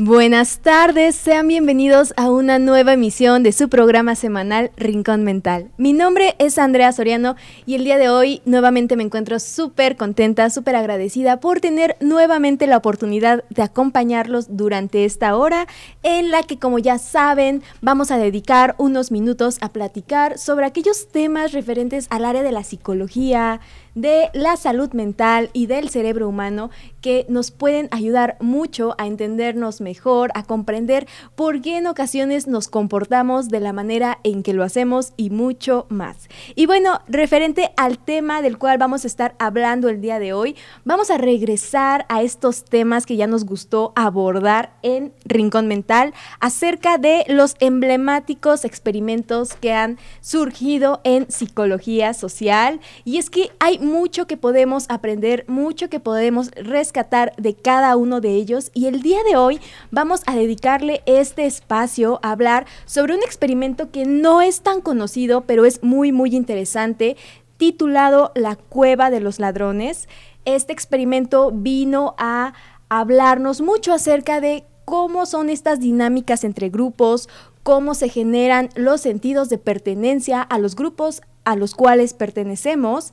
Buenas tardes, sean bienvenidos a una nueva emisión de su programa semanal Rincón Mental. Mi nombre es Andrea Soriano y el día de hoy nuevamente me encuentro súper contenta, súper agradecida por tener nuevamente la oportunidad de acompañarlos durante esta hora en la que como ya saben vamos a dedicar unos minutos a platicar sobre aquellos temas referentes al área de la psicología, de la salud mental y del cerebro humano que nos pueden ayudar mucho a entendernos mejor, a comprender por qué en ocasiones nos comportamos de la manera en que lo hacemos y mucho más. Y bueno, referente al tema del cual vamos a estar hablando el día de hoy, vamos a regresar a estos temas que ya nos gustó abordar en Rincón Mental acerca de los emblemáticos experimentos que han surgido en psicología social. Y es que hay mucho que podemos aprender, mucho que podemos rescatar de cada uno de ellos y el día de hoy vamos a dedicarle este espacio a hablar sobre un experimento que no es tan conocido, pero es muy, muy interesante, titulado La Cueva de los Ladrones. Este experimento vino a hablarnos mucho acerca de cómo son estas dinámicas entre grupos, cómo se generan los sentidos de pertenencia a los grupos a los cuales pertenecemos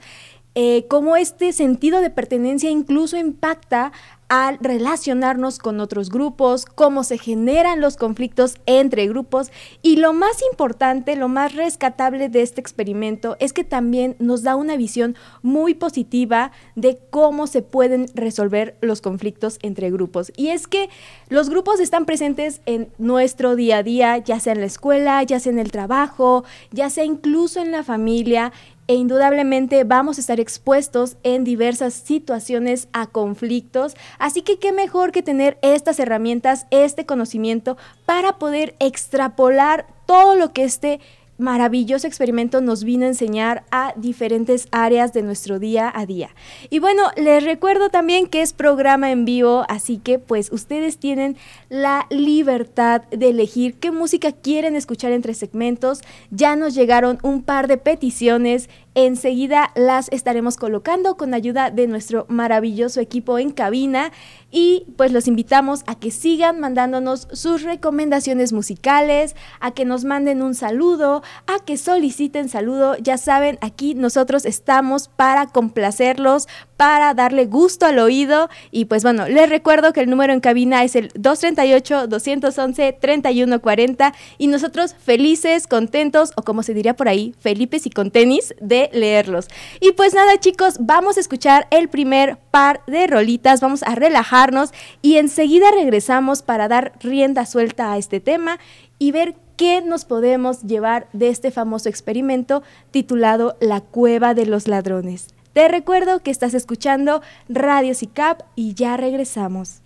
eh, cómo este sentido de pertenencia incluso impacta al relacionarnos con otros grupos, cómo se generan los conflictos entre grupos y lo más importante, lo más rescatable de este experimento es que también nos da una visión muy positiva de cómo se pueden resolver los conflictos entre grupos. Y es que los grupos están presentes en nuestro día a día, ya sea en la escuela, ya sea en el trabajo, ya sea incluso en la familia e indudablemente vamos a estar expuestos en diversas situaciones a conflictos, así que qué mejor que tener estas herramientas, este conocimiento para poder extrapolar todo lo que este maravilloso experimento nos vino a enseñar a diferentes áreas de nuestro día a día. Y bueno, les recuerdo también que es programa en vivo, así que pues ustedes tienen la libertad de elegir qué música quieren escuchar entre segmentos. Ya nos llegaron un par de peticiones Enseguida las estaremos colocando con ayuda de nuestro maravilloso equipo en cabina. Y pues los invitamos a que sigan mandándonos sus recomendaciones musicales, a que nos manden un saludo, a que soliciten saludo. Ya saben, aquí nosotros estamos para complacerlos, para darle gusto al oído. Y pues bueno, les recuerdo que el número en cabina es el 238-211-3140 y nosotros felices, contentos o como se diría por ahí, felipes y con tenis de leerlos. Y pues nada chicos, vamos a escuchar el primer par de rolitas, vamos a relajarnos y enseguida regresamos para dar rienda suelta a este tema y ver qué nos podemos llevar de este famoso experimento titulado La Cueva de los Ladrones. Te recuerdo que estás escuchando Radio SICAP y ya regresamos.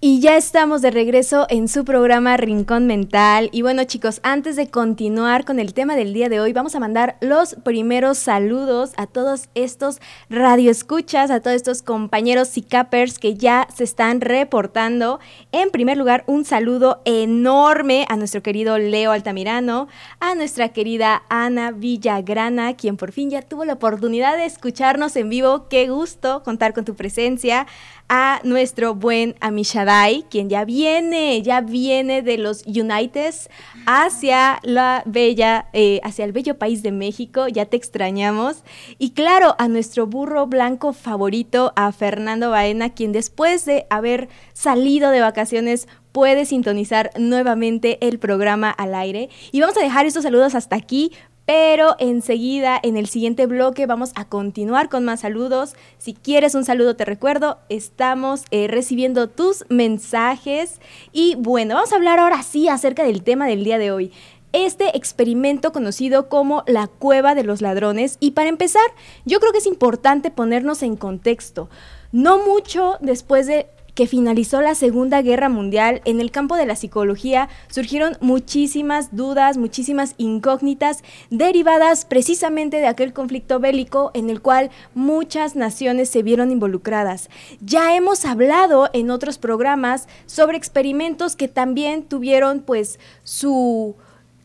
Y ya estamos de regreso en su programa Rincón Mental. Y bueno chicos, antes de continuar con el tema del día de hoy, vamos a mandar los primeros saludos a todos estos radioescuchas, a todos estos compañeros y cappers que ya se están reportando. En primer lugar, un saludo enorme a nuestro querido Leo Altamirano, a nuestra querida Ana Villagrana, quien por fin ya tuvo la oportunidad de escucharnos en vivo. Qué gusto contar con tu presencia a nuestro buen Amishadai, quien ya viene, ya viene de los Unites hacia la bella, eh, hacia el bello país de México, ya te extrañamos. Y claro, a nuestro burro blanco favorito, a Fernando Baena, quien después de haber salido de vacaciones puede sintonizar nuevamente el programa al aire. Y vamos a dejar estos saludos hasta aquí, pero enseguida en el siguiente bloque vamos a continuar con más saludos. Si quieres un saludo te recuerdo, estamos eh, recibiendo tus mensajes y bueno, vamos a hablar ahora sí acerca del tema del día de hoy este experimento conocido como la cueva de los ladrones. Y para empezar, yo creo que es importante ponernos en contexto. No mucho después de que finalizó la Segunda Guerra Mundial, en el campo de la psicología surgieron muchísimas dudas, muchísimas incógnitas derivadas precisamente de aquel conflicto bélico en el cual muchas naciones se vieron involucradas. Ya hemos hablado en otros programas sobre experimentos que también tuvieron pues su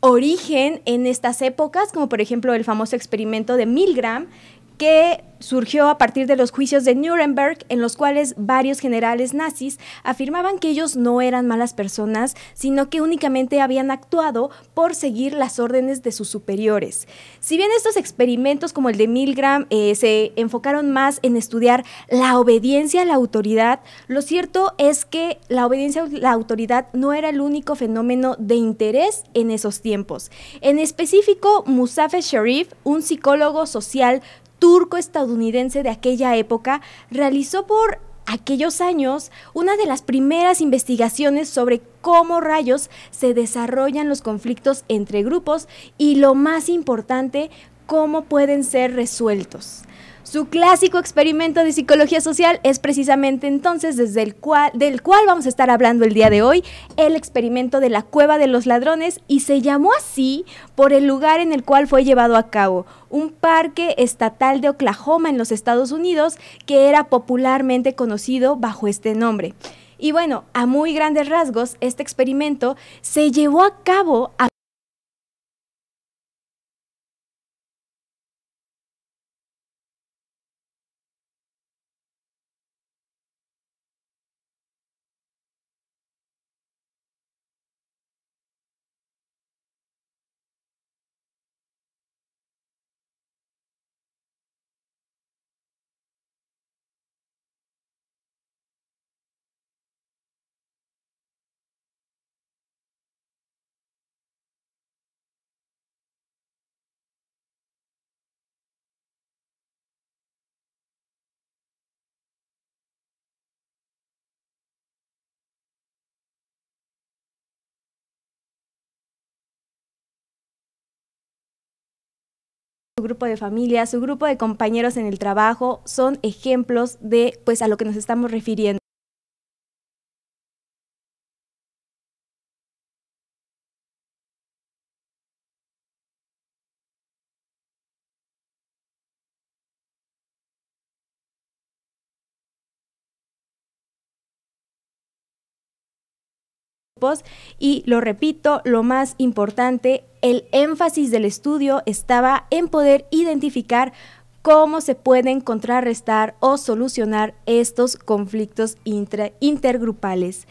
origen en estas épocas, como por ejemplo el famoso experimento de Milgram, que surgió a partir de los juicios de Nuremberg, en los cuales varios generales nazis afirmaban que ellos no eran malas personas, sino que únicamente habían actuado por seguir las órdenes de sus superiores. Si bien estos experimentos como el de Milgram eh, se enfocaron más en estudiar la obediencia a la autoridad, lo cierto es que la obediencia a la autoridad no era el único fenómeno de interés en esos tiempos. En específico, Musafe Sharif, un psicólogo social turco-estadounidense de aquella época, realizó por aquellos años una de las primeras investigaciones sobre cómo rayos se desarrollan los conflictos entre grupos y lo más importante, cómo pueden ser resueltos. Su clásico experimento de psicología social es precisamente entonces desde el cual, del cual vamos a estar hablando el día de hoy, el experimento de la cueva de los ladrones y se llamó así por el lugar en el cual fue llevado a cabo, un parque estatal de Oklahoma en los Estados Unidos que era popularmente conocido bajo este nombre. Y bueno, a muy grandes rasgos, este experimento se llevó a cabo a grupo de familia, su grupo de compañeros en el trabajo, son ejemplos de pues a lo que nos estamos refiriendo. Y lo repito, lo más importante, el énfasis del estudio estaba en poder identificar cómo se pueden contrarrestar o solucionar estos conflictos intergrupales.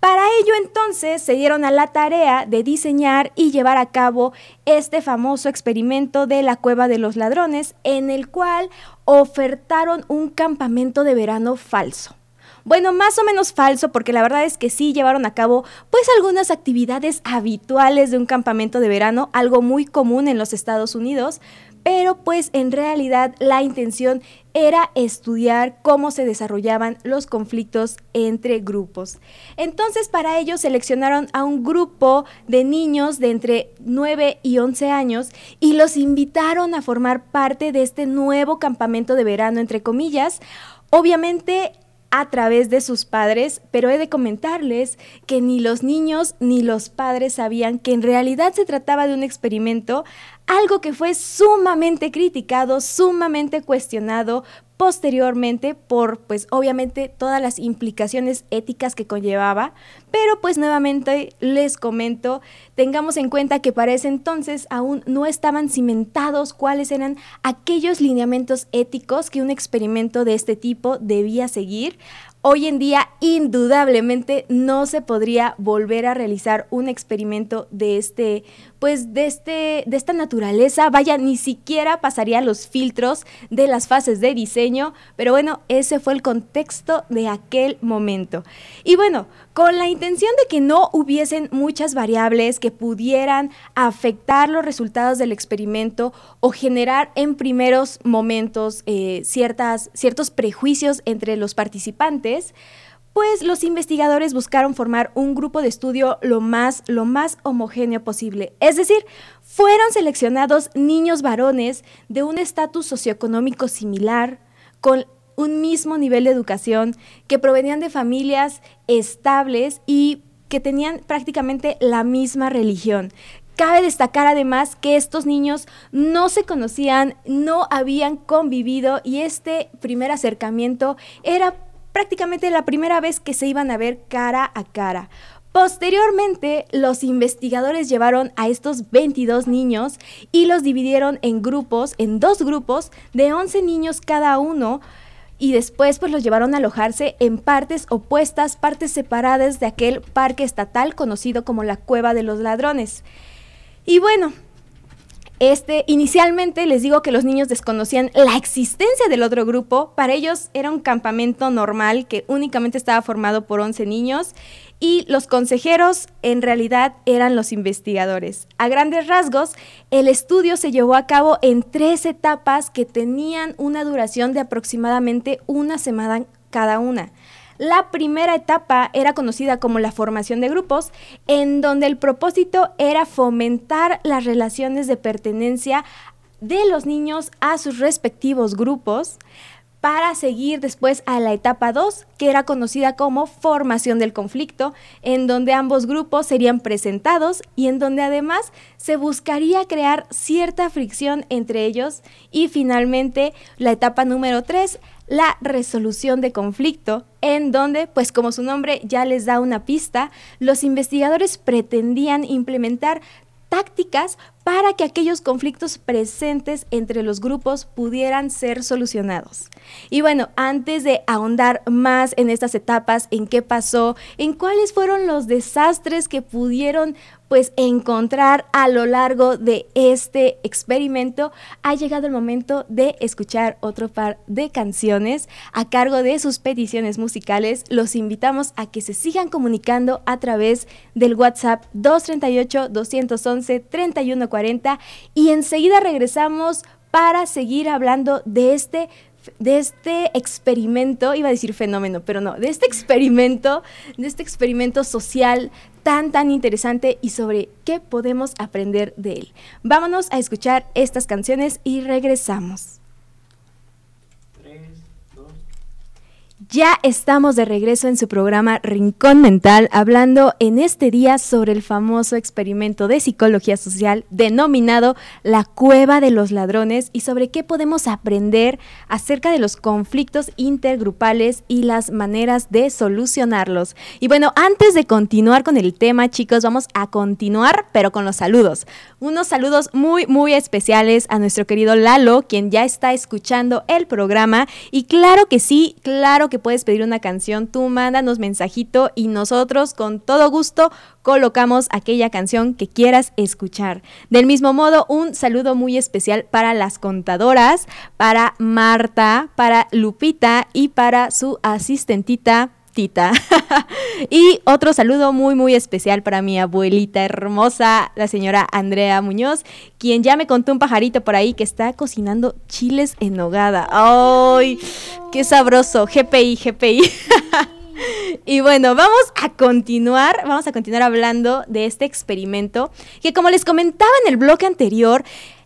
Para ello entonces se dieron a la tarea de diseñar y llevar a cabo este famoso experimento de la cueva de los ladrones en el cual ofertaron un campamento de verano falso. Bueno, más o menos falso, porque la verdad es que sí llevaron a cabo pues algunas actividades habituales de un campamento de verano, algo muy común en los Estados Unidos, pero pues en realidad la intención era estudiar cómo se desarrollaban los conflictos entre grupos. Entonces para ello seleccionaron a un grupo de niños de entre 9 y 11 años y los invitaron a formar parte de este nuevo campamento de verano, entre comillas. Obviamente a través de sus padres, pero he de comentarles que ni los niños ni los padres sabían que en realidad se trataba de un experimento, algo que fue sumamente criticado, sumamente cuestionado posteriormente por pues obviamente todas las implicaciones éticas que conllevaba, pero pues nuevamente les comento, tengamos en cuenta que para ese entonces aún no estaban cimentados cuáles eran aquellos lineamientos éticos que un experimento de este tipo debía seguir. Hoy en día, indudablemente, no se podría volver a realizar un experimento de este, pues, de este, de esta naturaleza. Vaya, ni siquiera pasaría los filtros de las fases de diseño. Pero bueno, ese fue el contexto de aquel momento. Y bueno, con la intención de que no hubiesen muchas variables que pudieran afectar los resultados del experimento o generar en primeros momentos eh, ciertas, ciertos prejuicios entre los participantes, pues los investigadores buscaron formar un grupo de estudio lo más, lo más homogéneo posible. Es decir, fueron seleccionados niños varones de un estatus socioeconómico similar, con un mismo nivel de educación, que provenían de familias estables y que tenían prácticamente la misma religión. Cabe destacar además que estos niños no se conocían, no habían convivido y este primer acercamiento era prácticamente la primera vez que se iban a ver cara a cara. Posteriormente, los investigadores llevaron a estos 22 niños y los dividieron en grupos, en dos grupos de 11 niños cada uno, y después pues los llevaron a alojarse en partes opuestas, partes separadas de aquel parque estatal conocido como la Cueva de los Ladrones. Y bueno, este, inicialmente les digo que los niños desconocían la existencia del otro grupo. Para ellos era un campamento normal que únicamente estaba formado por 11 niños y los consejeros en realidad eran los investigadores. A grandes rasgos, el estudio se llevó a cabo en tres etapas que tenían una duración de aproximadamente una semana cada una. La primera etapa era conocida como la formación de grupos, en donde el propósito era fomentar las relaciones de pertenencia de los niños a sus respectivos grupos para seguir después a la etapa 2, que era conocida como formación del conflicto, en donde ambos grupos serían presentados y en donde además se buscaría crear cierta fricción entre ellos. Y finalmente la etapa número 3, la resolución de conflicto, en donde, pues como su nombre ya les da una pista, los investigadores pretendían implementar tácticas para que aquellos conflictos presentes entre los grupos pudieran ser solucionados. Y bueno, antes de ahondar más en estas etapas, en qué pasó, en cuáles fueron los desastres que pudieron pues encontrar a lo largo de este experimento, ha llegado el momento de escuchar otro par de canciones a cargo de sus peticiones musicales. Los invitamos a que se sigan comunicando a través del WhatsApp 238 211 3140 y enseguida regresamos para seguir hablando de este de este experimento, iba a decir fenómeno, pero no, de este experimento, de este experimento social tan, tan interesante y sobre qué podemos aprender de él. Vámonos a escuchar estas canciones y regresamos. Ya estamos de regreso en su programa Rincón Mental, hablando en este día sobre el famoso experimento de psicología social denominado La Cueva de los Ladrones y sobre qué podemos aprender acerca de los conflictos intergrupales y las maneras de solucionarlos. Y bueno, antes de continuar con el tema, chicos, vamos a continuar, pero con los saludos. Unos saludos muy, muy especiales a nuestro querido Lalo, quien ya está escuchando el programa. Y claro que sí, claro que puedes pedir una canción, tú mándanos mensajito y nosotros con todo gusto colocamos aquella canción que quieras escuchar. Del mismo modo, un saludo muy especial para las contadoras, para Marta, para Lupita y para su asistentita Tita. y otro saludo muy, muy especial para mi abuelita hermosa, la señora Andrea Muñoz, quien ya me contó un pajarito por ahí que está cocinando chiles en nogada. ¡Ay! ¡Qué sabroso! GPI, GPI. Y bueno, vamos a continuar, vamos a continuar hablando de este experimento que como les comentaba en el bloque anterior,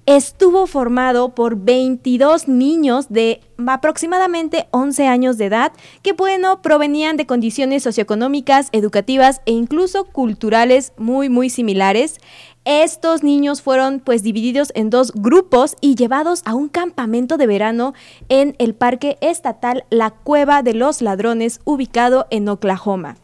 estuvo formado por 22 niños de aproximadamente 11 años de edad que, bueno, provenían de condiciones socioeconómicas, educativas e incluso culturales muy, muy similares. Estos niños fueron pues divididos en dos grupos y llevados a un campamento de verano en el Parque Estatal La Cueva de los Ladrones ubicado en Oklahoma.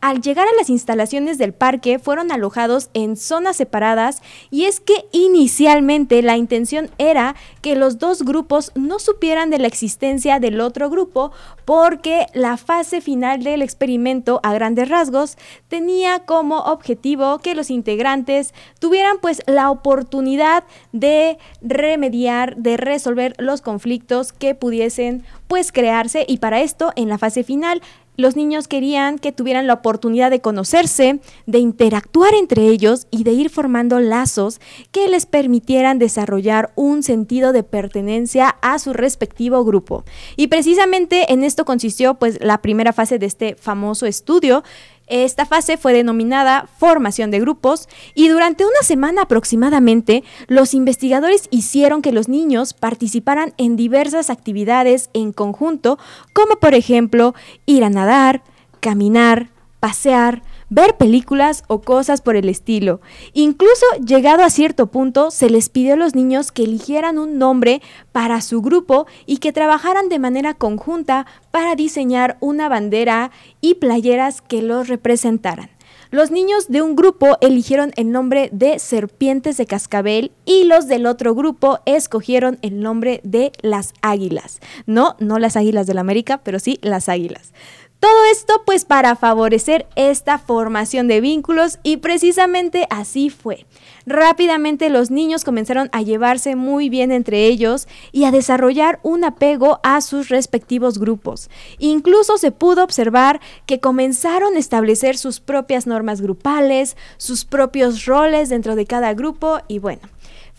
Al llegar a las instalaciones del parque fueron alojados en zonas separadas y es que inicialmente la intención era que los dos grupos no supieran de la existencia del otro grupo porque la fase final del experimento a grandes rasgos tenía como objetivo que los integrantes tuvieran pues la oportunidad de remediar, de resolver los conflictos que pudiesen pues crearse y para esto en la fase final los niños querían que tuvieran la oportunidad de conocerse, de interactuar entre ellos y de ir formando lazos que les permitieran desarrollar un sentido de pertenencia a su respectivo grupo. Y precisamente en esto consistió pues la primera fase de este famoso estudio esta fase fue denominada formación de grupos y durante una semana aproximadamente los investigadores hicieron que los niños participaran en diversas actividades en conjunto, como por ejemplo ir a nadar, caminar, pasear, ver películas o cosas por el estilo. Incluso llegado a cierto punto, se les pidió a los niños que eligieran un nombre para su grupo y que trabajaran de manera conjunta para diseñar una bandera y playeras que los representaran. Los niños de un grupo eligieron el nombre de serpientes de cascabel y los del otro grupo escogieron el nombre de las águilas. No, no las águilas del la América, pero sí las águilas. Todo esto pues para favorecer esta formación de vínculos y precisamente así fue. Rápidamente los niños comenzaron a llevarse muy bien entre ellos y a desarrollar un apego a sus respectivos grupos. Incluso se pudo observar que comenzaron a establecer sus propias normas grupales, sus propios roles dentro de cada grupo y bueno,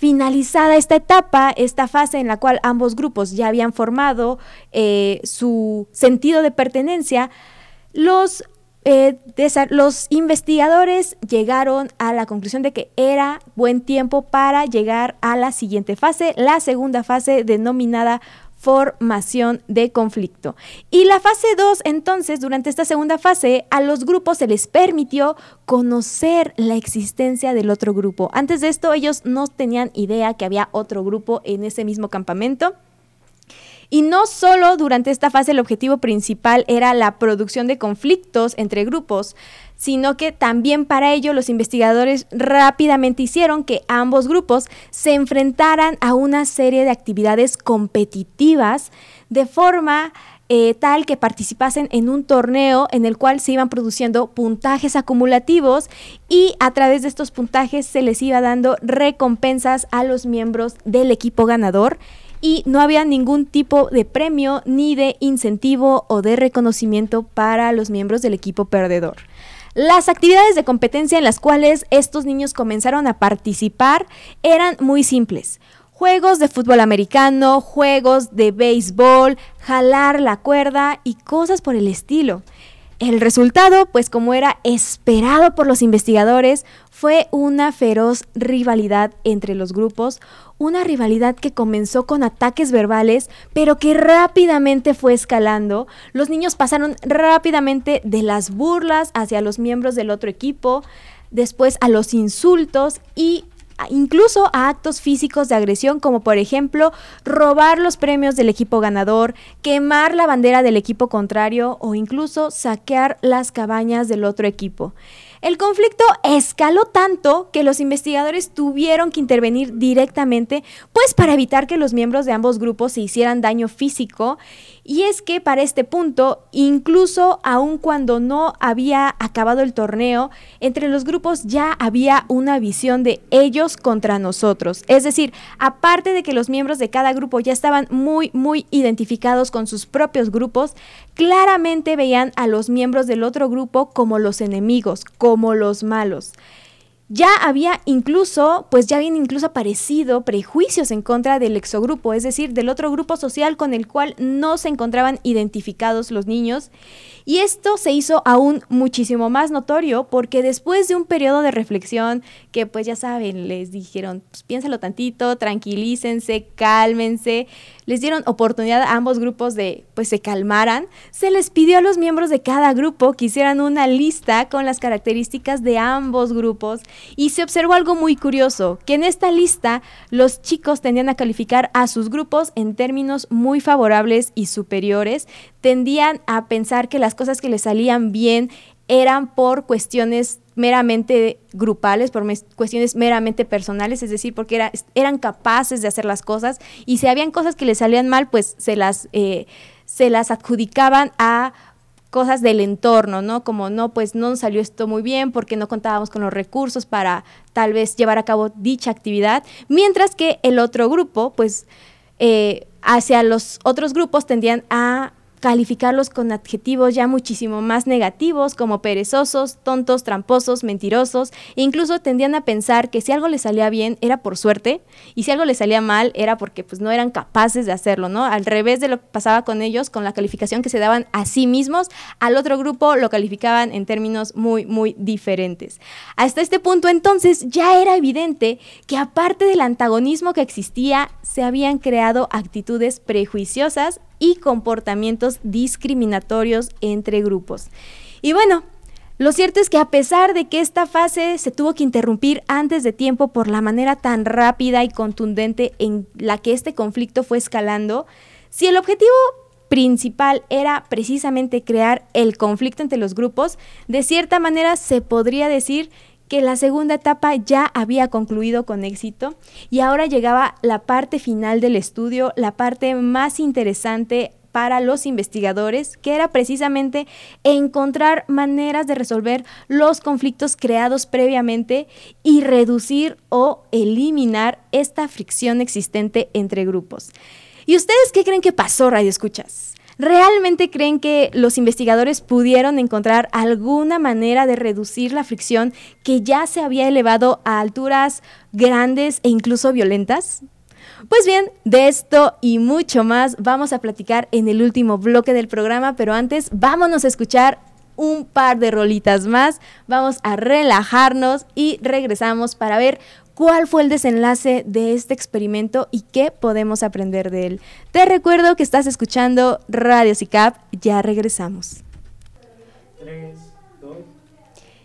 Finalizada esta etapa, esta fase en la cual ambos grupos ya habían formado eh, su sentido de pertenencia, eh, los investigadores llegaron a la conclusión de que era buen tiempo para llegar a la siguiente fase, la segunda fase denominada formación de conflicto. Y la fase 2, entonces, durante esta segunda fase, a los grupos se les permitió conocer la existencia del otro grupo. Antes de esto, ellos no tenían idea que había otro grupo en ese mismo campamento. Y no solo durante esta fase el objetivo principal era la producción de conflictos entre grupos, sino que también para ello los investigadores rápidamente hicieron que ambos grupos se enfrentaran a una serie de actividades competitivas de forma eh, tal que participasen en un torneo en el cual se iban produciendo puntajes acumulativos y a través de estos puntajes se les iba dando recompensas a los miembros del equipo ganador y no había ningún tipo de premio ni de incentivo o de reconocimiento para los miembros del equipo perdedor. Las actividades de competencia en las cuales estos niños comenzaron a participar eran muy simples. Juegos de fútbol americano, juegos de béisbol, jalar la cuerda y cosas por el estilo. El resultado, pues como era esperado por los investigadores, fue una feroz rivalidad entre los grupos, una rivalidad que comenzó con ataques verbales, pero que rápidamente fue escalando. Los niños pasaron rápidamente de las burlas hacia los miembros del otro equipo, después a los insultos y incluso a actos físicos de agresión como por ejemplo robar los premios del equipo ganador, quemar la bandera del equipo contrario o incluso saquear las cabañas del otro equipo. El conflicto escaló tanto que los investigadores tuvieron que intervenir directamente, pues para evitar que los miembros de ambos grupos se hicieran daño físico. Y es que para este punto, incluso aun cuando no había acabado el torneo, entre los grupos ya había una visión de ellos contra nosotros. Es decir, aparte de que los miembros de cada grupo ya estaban muy, muy identificados con sus propios grupos, claramente veían a los miembros del otro grupo como los enemigos, como los malos. Ya había incluso, pues ya habían incluso aparecido prejuicios en contra del exogrupo, es decir, del otro grupo social con el cual no se encontraban identificados los niños. Y esto se hizo aún muchísimo más notorio porque después de un periodo de reflexión que pues ya saben, les dijeron, pues piénsalo tantito, tranquilícense, cálmense, les dieron oportunidad a ambos grupos de pues se calmaran, se les pidió a los miembros de cada grupo que hicieran una lista con las características de ambos grupos y se observó algo muy curioso, que en esta lista los chicos tendían a calificar a sus grupos en términos muy favorables y superiores, tendían a pensar que las cosas que les salían bien eran por cuestiones meramente grupales, por cuestiones meramente personales, es decir, porque eran capaces de hacer las cosas y si habían cosas que les salían mal, pues se las, eh, se las adjudicaban a cosas del entorno, ¿no? Como no, pues no salió esto muy bien porque no contábamos con los recursos para tal vez llevar a cabo dicha actividad, mientras que el otro grupo, pues eh, hacia los otros grupos tendían a calificarlos con adjetivos ya muchísimo más negativos como perezosos, tontos, tramposos, mentirosos, e incluso tendían a pensar que si algo les salía bien era por suerte y si algo les salía mal era porque pues no eran capaces de hacerlo, ¿no? Al revés de lo que pasaba con ellos, con la calificación que se daban a sí mismos, al otro grupo lo calificaban en términos muy, muy diferentes. Hasta este punto entonces ya era evidente que aparte del antagonismo que existía, se habían creado actitudes prejuiciosas y comportamientos discriminatorios entre grupos. Y bueno, lo cierto es que a pesar de que esta fase se tuvo que interrumpir antes de tiempo por la manera tan rápida y contundente en la que este conflicto fue escalando, si el objetivo principal era precisamente crear el conflicto entre los grupos, de cierta manera se podría decir que la segunda etapa ya había concluido con éxito y ahora llegaba la parte final del estudio, la parte más interesante para los investigadores, que era precisamente encontrar maneras de resolver los conflictos creados previamente y reducir o eliminar esta fricción existente entre grupos. ¿Y ustedes qué creen que pasó, Radio Escuchas? ¿Realmente creen que los investigadores pudieron encontrar alguna manera de reducir la fricción que ya se había elevado a alturas grandes e incluso violentas? Pues bien, de esto y mucho más vamos a platicar en el último bloque del programa, pero antes vámonos a escuchar un par de rolitas más, vamos a relajarnos y regresamos para ver cuál fue el desenlace de este experimento y qué podemos aprender de él. Te recuerdo que estás escuchando Radio CICAP, ya regresamos.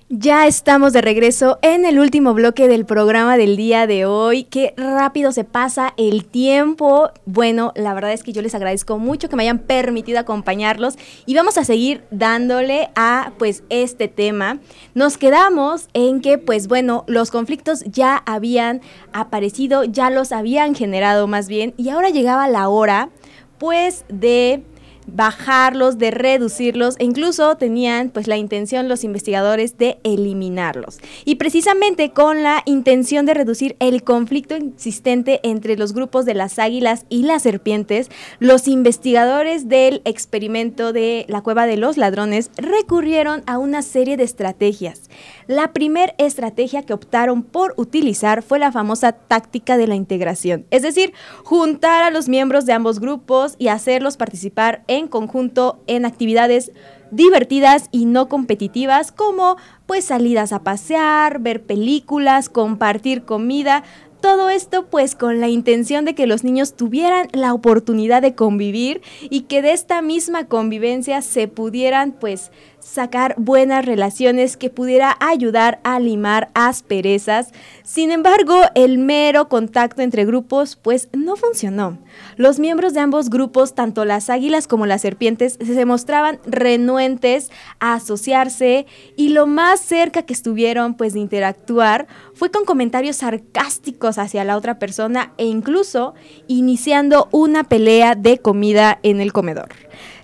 Ya estamos de regreso en el último bloque del programa del día de hoy. Qué rápido se pasa el tiempo. Bueno, la verdad es que yo les agradezco mucho que me hayan permitido acompañarlos y vamos a seguir dándole a pues este tema. Nos quedamos en que pues bueno, los conflictos ya habían aparecido, ya los habían generado más bien y ahora llegaba la hora pues de bajarlos, de reducirlos e incluso tenían pues la intención los investigadores de eliminarlos. Y precisamente con la intención de reducir el conflicto existente entre los grupos de las águilas y las serpientes, los investigadores del experimento de la cueva de los ladrones recurrieron a una serie de estrategias. La primera estrategia que optaron por utilizar fue la famosa táctica de la integración, es decir, juntar a los miembros de ambos grupos y hacerlos participar en conjunto en actividades divertidas y no competitivas como pues salidas a pasear, ver películas, compartir comida, todo esto pues con la intención de que los niños tuvieran la oportunidad de convivir y que de esta misma convivencia se pudieran pues sacar buenas relaciones que pudiera ayudar a limar asperezas. Sin embargo, el mero contacto entre grupos pues no funcionó. Los miembros de ambos grupos, tanto las águilas como las serpientes, se mostraban renuentes a asociarse y lo más cerca que estuvieron pues de interactuar fue con comentarios sarcásticos hacia la otra persona e incluso iniciando una pelea de comida en el comedor.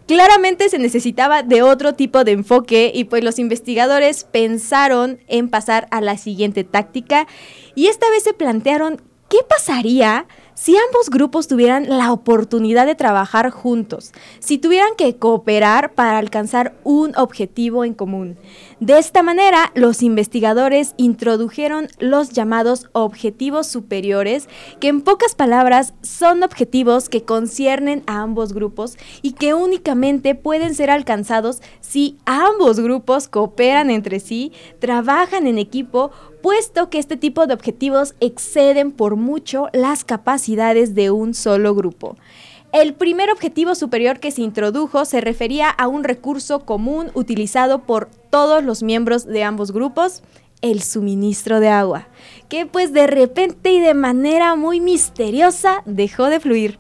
Claramente se necesitaba de otro tipo de enfoque y pues los investigadores pensaron en pasar a la siguiente táctica y esta vez se plantearon qué pasaría si ambos grupos tuvieran la oportunidad de trabajar juntos, si tuvieran que cooperar para alcanzar un objetivo en común. De esta manera, los investigadores introdujeron los llamados objetivos superiores, que en pocas palabras son objetivos que conciernen a ambos grupos y que únicamente pueden ser alcanzados si ambos grupos cooperan entre sí, trabajan en equipo, puesto que este tipo de objetivos exceden por mucho las capacidades de un solo grupo. El primer objetivo superior que se introdujo se refería a un recurso común utilizado por todos los miembros de ambos grupos, el suministro de agua, que pues de repente y de manera muy misteriosa dejó de fluir.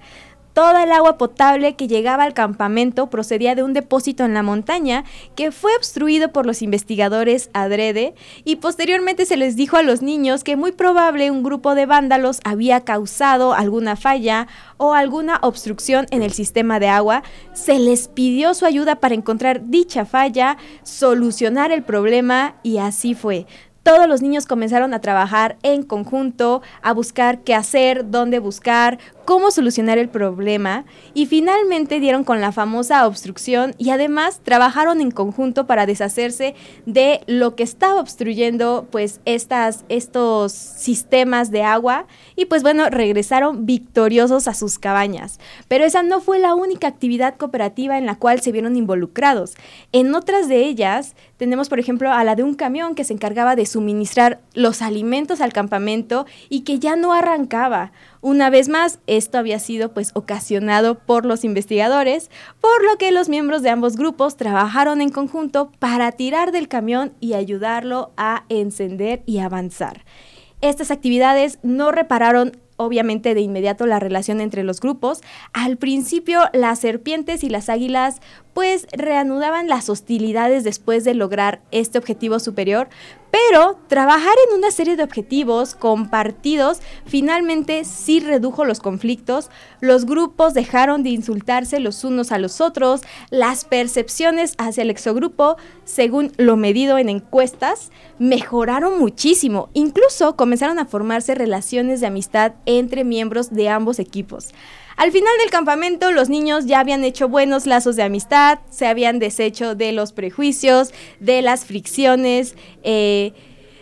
Toda el agua potable que llegaba al campamento procedía de un depósito en la montaña que fue obstruido por los investigadores adrede y posteriormente se les dijo a los niños que muy probable un grupo de vándalos había causado alguna falla o alguna obstrucción en el sistema de agua. Se les pidió su ayuda para encontrar dicha falla, solucionar el problema y así fue todos los niños comenzaron a trabajar en conjunto, a buscar qué hacer, dónde buscar, cómo solucionar el problema y finalmente dieron con la famosa obstrucción y además trabajaron en conjunto para deshacerse de lo que estaba obstruyendo pues estas, estos sistemas de agua y pues bueno, regresaron victoriosos a sus cabañas. Pero esa no fue la única actividad cooperativa en la cual se vieron involucrados. En otras de ellas tenemos por ejemplo a la de un camión que se encargaba de suministrar los alimentos al campamento y que ya no arrancaba. Una vez más, esto había sido pues ocasionado por los investigadores, por lo que los miembros de ambos grupos trabajaron en conjunto para tirar del camión y ayudarlo a encender y avanzar. Estas actividades no repararon obviamente de inmediato la relación entre los grupos. Al principio las serpientes y las águilas pues reanudaban las hostilidades después de lograr este objetivo superior, pero trabajar en una serie de objetivos compartidos finalmente sí redujo los conflictos, los grupos dejaron de insultarse los unos a los otros, las percepciones hacia el exogrupo, según lo medido en encuestas, mejoraron muchísimo, incluso comenzaron a formarse relaciones de amistad entre miembros de ambos equipos. Al final del campamento, los niños ya habían hecho buenos lazos de amistad, se habían deshecho de los prejuicios, de las fricciones. Eh,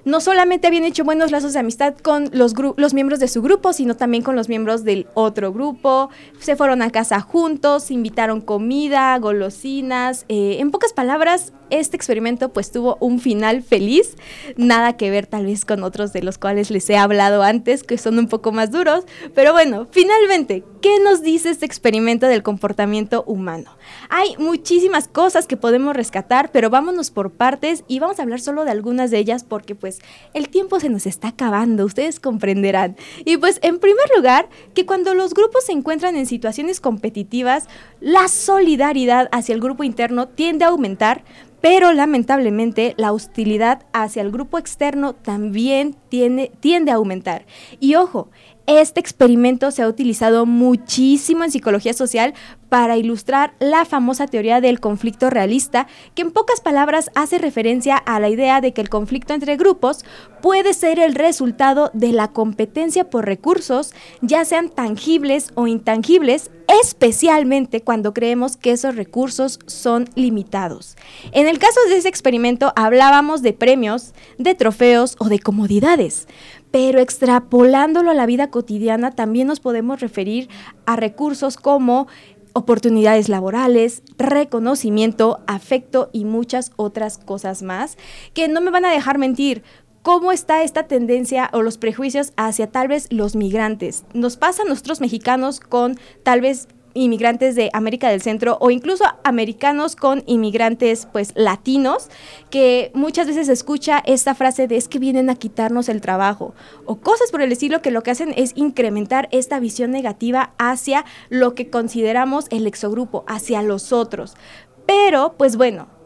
no solamente habían hecho buenos lazos de amistad con los, los miembros de su grupo, sino también con los miembros del otro grupo. Se fueron a casa juntos, invitaron comida, golosinas. Eh, en pocas palabras, este experimento pues tuvo un final feliz. Nada que ver tal vez con otros de los cuales les he hablado antes, que son un poco más duros. Pero bueno, finalmente, ¿qué nos dice este experimento del comportamiento humano? Hay muchísimas cosas que podemos rescatar, pero vámonos por partes y vamos a hablar solo de algunas de ellas porque pues el tiempo se nos está acabando, ustedes comprenderán. Y pues en primer lugar, que cuando los grupos se encuentran en situaciones competitivas, la solidaridad hacia el grupo interno tiende a aumentar, pero lamentablemente la hostilidad hacia el grupo externo también tiende a aumentar. Y ojo, este experimento se ha utilizado muchísimo en psicología social para ilustrar la famosa teoría del conflicto realista, que en pocas palabras hace referencia a la idea de que el conflicto entre grupos puede ser el resultado de la competencia por recursos, ya sean tangibles o intangibles, especialmente cuando creemos que esos recursos son limitados. En el caso de ese experimento hablábamos de premios, de trofeos o de comodidades, pero extrapolándolo a la vida cotidiana también nos podemos referir a recursos como oportunidades laborales, reconocimiento, afecto y muchas otras cosas más que no me van a dejar mentir. ¿Cómo está esta tendencia o los prejuicios hacia tal vez los migrantes? Nos pasa a nosotros mexicanos con tal vez inmigrantes de América del Centro o incluso americanos con inmigrantes pues latinos que muchas veces escucha esta frase de es que vienen a quitarnos el trabajo o cosas por el estilo que lo que hacen es incrementar esta visión negativa hacia lo que consideramos el exogrupo, hacia los otros. Pero pues bueno,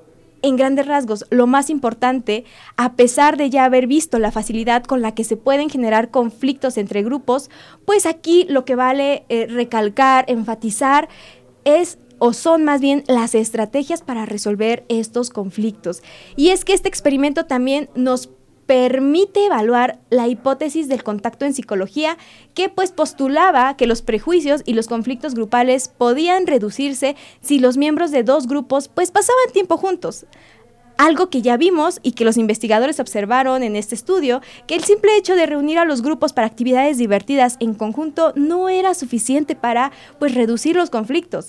en grandes rasgos, lo más importante, a pesar de ya haber visto la facilidad con la que se pueden generar conflictos entre grupos, pues aquí lo que vale eh, recalcar, enfatizar, es o son más bien las estrategias para resolver estos conflictos. Y es que este experimento también nos permite evaluar la hipótesis del contacto en psicología que pues postulaba que los prejuicios y los conflictos grupales podían reducirse si los miembros de dos grupos pues pasaban tiempo juntos. Algo que ya vimos y que los investigadores observaron en este estudio, que el simple hecho de reunir a los grupos para actividades divertidas en conjunto no era suficiente para pues reducir los conflictos.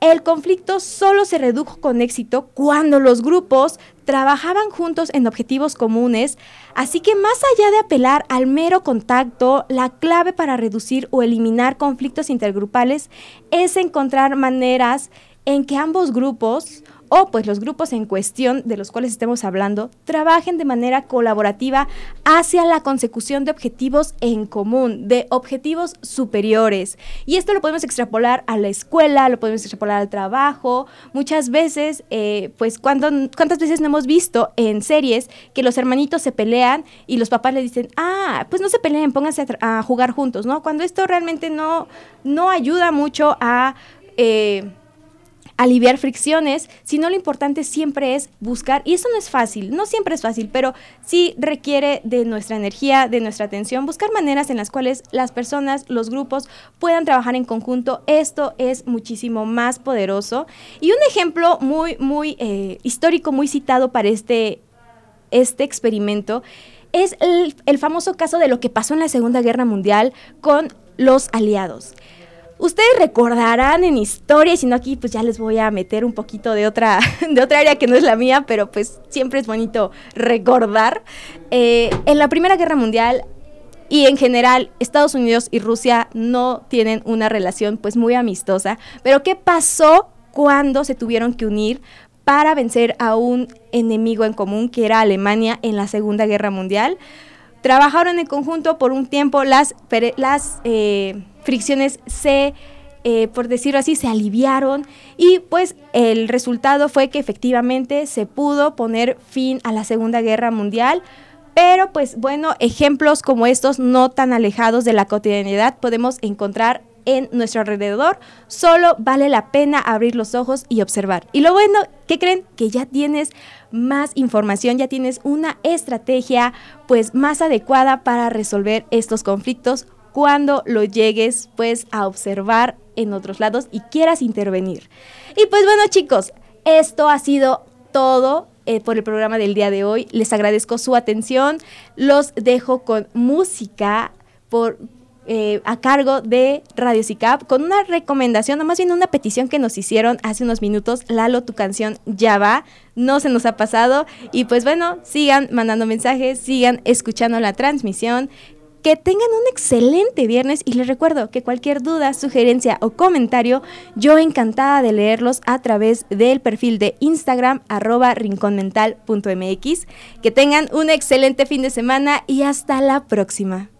El conflicto solo se redujo con éxito cuando los grupos trabajaban juntos en objetivos comunes, así que más allá de apelar al mero contacto, la clave para reducir o eliminar conflictos intergrupales es encontrar maneras en que ambos grupos o pues los grupos en cuestión de los cuales estemos hablando trabajen de manera colaborativa hacia la consecución de objetivos en común, de objetivos superiores. Y esto lo podemos extrapolar a la escuela, lo podemos extrapolar al trabajo. Muchas veces, eh, pues cuando, ¿cuántas veces no hemos visto en series que los hermanitos se pelean y los papás le dicen, ah, pues no se peleen, pónganse a, jugar juntos, ¿no? Cuando esto realmente no, no ayuda mucho a... Eh, aliviar fricciones, sino lo importante siempre es buscar, y eso no es fácil, no siempre es fácil, pero sí requiere de nuestra energía, de nuestra atención, buscar maneras en las cuales las personas, los grupos puedan trabajar en conjunto. Esto es muchísimo más poderoso. Y un ejemplo muy, muy eh, histórico, muy citado para este, este experimento, es el, el famoso caso de lo que pasó en la Segunda Guerra Mundial con los aliados. Ustedes recordarán en historia, y si no aquí pues ya les voy a meter un poquito de otra, de otra área que no es la mía, pero pues siempre es bonito recordar. Eh, en la Primera Guerra Mundial y en general Estados Unidos y Rusia no tienen una relación pues muy amistosa, pero ¿qué pasó cuando se tuvieron que unir para vencer a un enemigo en común que era Alemania en la Segunda Guerra Mundial? Trabajaron en conjunto por un tiempo, las, las eh, fricciones se eh, por decirlo así, se aliviaron y pues el resultado fue que efectivamente se pudo poner fin a la Segunda Guerra Mundial. Pero pues bueno, ejemplos como estos no tan alejados de la cotidianidad podemos encontrar en nuestro alrededor, solo vale la pena abrir los ojos y observar. Y lo bueno, ¿qué creen? Que ya tienes más información, ya tienes una estrategia pues más adecuada para resolver estos conflictos cuando lo llegues pues a observar en otros lados y quieras intervenir. Y pues bueno chicos, esto ha sido todo eh, por el programa del día de hoy. Les agradezco su atención. Los dejo con música por, eh, a cargo de Radio SICAP con una recomendación, o más bien una petición que nos hicieron hace unos minutos. Lalo, tu canción ya va, no se nos ha pasado. Y pues bueno, sigan mandando mensajes, sigan escuchando la transmisión. Que tengan un excelente viernes y les recuerdo que cualquier duda, sugerencia o comentario, yo encantada de leerlos a través del perfil de Instagram arroba rinconmental.mx. Que tengan un excelente fin de semana y hasta la próxima.